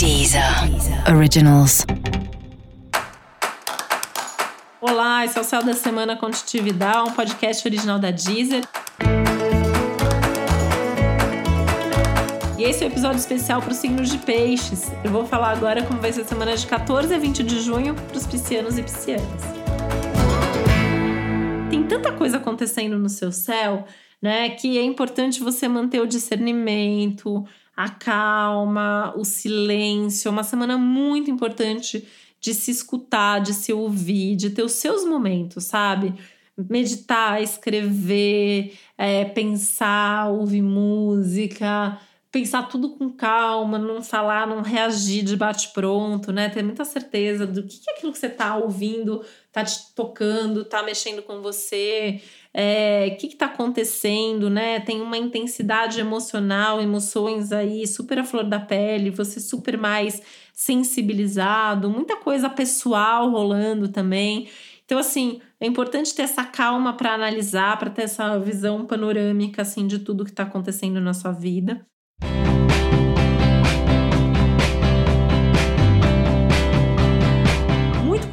Deezer Originals. Olá, esse é o Céu da Semana Contitividade, um podcast original da Deezer. E esse é o um episódio especial para os signos de peixes. Eu vou falar agora como vai ser a semana de 14 a 20 de junho para os piscianos e piscianas. Tem tanta coisa acontecendo no seu céu, né, que é importante você manter o discernimento, a calma, o silêncio. É uma semana muito importante de se escutar, de se ouvir, de ter os seus momentos, sabe? Meditar, escrever, é, pensar, ouvir música, pensar tudo com calma, não falar, não reagir de bate-pronto, né? Ter muita certeza do que, que aquilo que você tá ouvindo tá te tocando, tá mexendo com você, é, o que está acontecendo, né? Tem uma intensidade emocional, emoções aí super à flor da pele, você super mais sensibilizado, muita coisa pessoal rolando também. Então, assim, é importante ter essa calma para analisar, para ter essa visão panorâmica assim de tudo que está acontecendo na sua vida.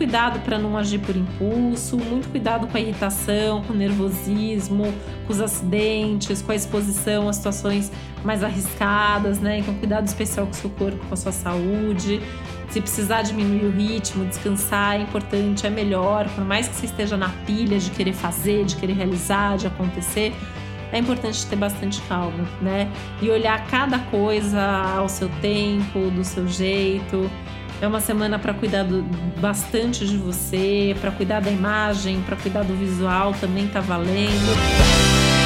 Cuidado para não agir por impulso, muito cuidado com a irritação, com o nervosismo, com os acidentes, com a exposição a situações mais arriscadas, né? Então, cuidado especial com o seu corpo, com a sua saúde. Se precisar diminuir o ritmo, descansar é importante, é melhor. Por mais que você esteja na pilha de querer fazer, de querer realizar, de acontecer, é importante ter bastante calma, né? E olhar cada coisa ao seu tempo, do seu jeito. É uma semana para cuidar do, bastante de você, para cuidar da imagem, para cuidar do visual, também tá valendo.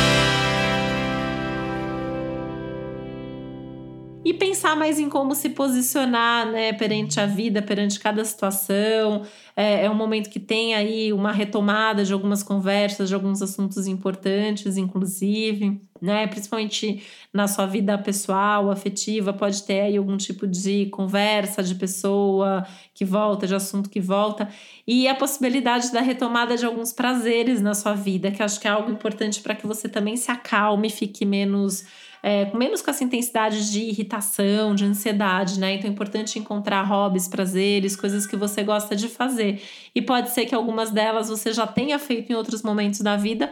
E pensar mais em como se posicionar né, perante a vida, perante cada situação. É, é, um momento que tem aí uma retomada de algumas conversas, de alguns assuntos importantes, inclusive, né? Principalmente na sua vida pessoal, afetiva, pode ter aí algum tipo de conversa de pessoa que volta, de assunto que volta, e a possibilidade da retomada de alguns prazeres na sua vida, que acho que é algo importante para que você também se acalme, fique menos é, menos com essa intensidade de irritação, de ansiedade, né? Então é importante encontrar hobbies, prazeres, coisas que você gosta de fazer. E pode ser que algumas delas você já tenha feito em outros momentos da vida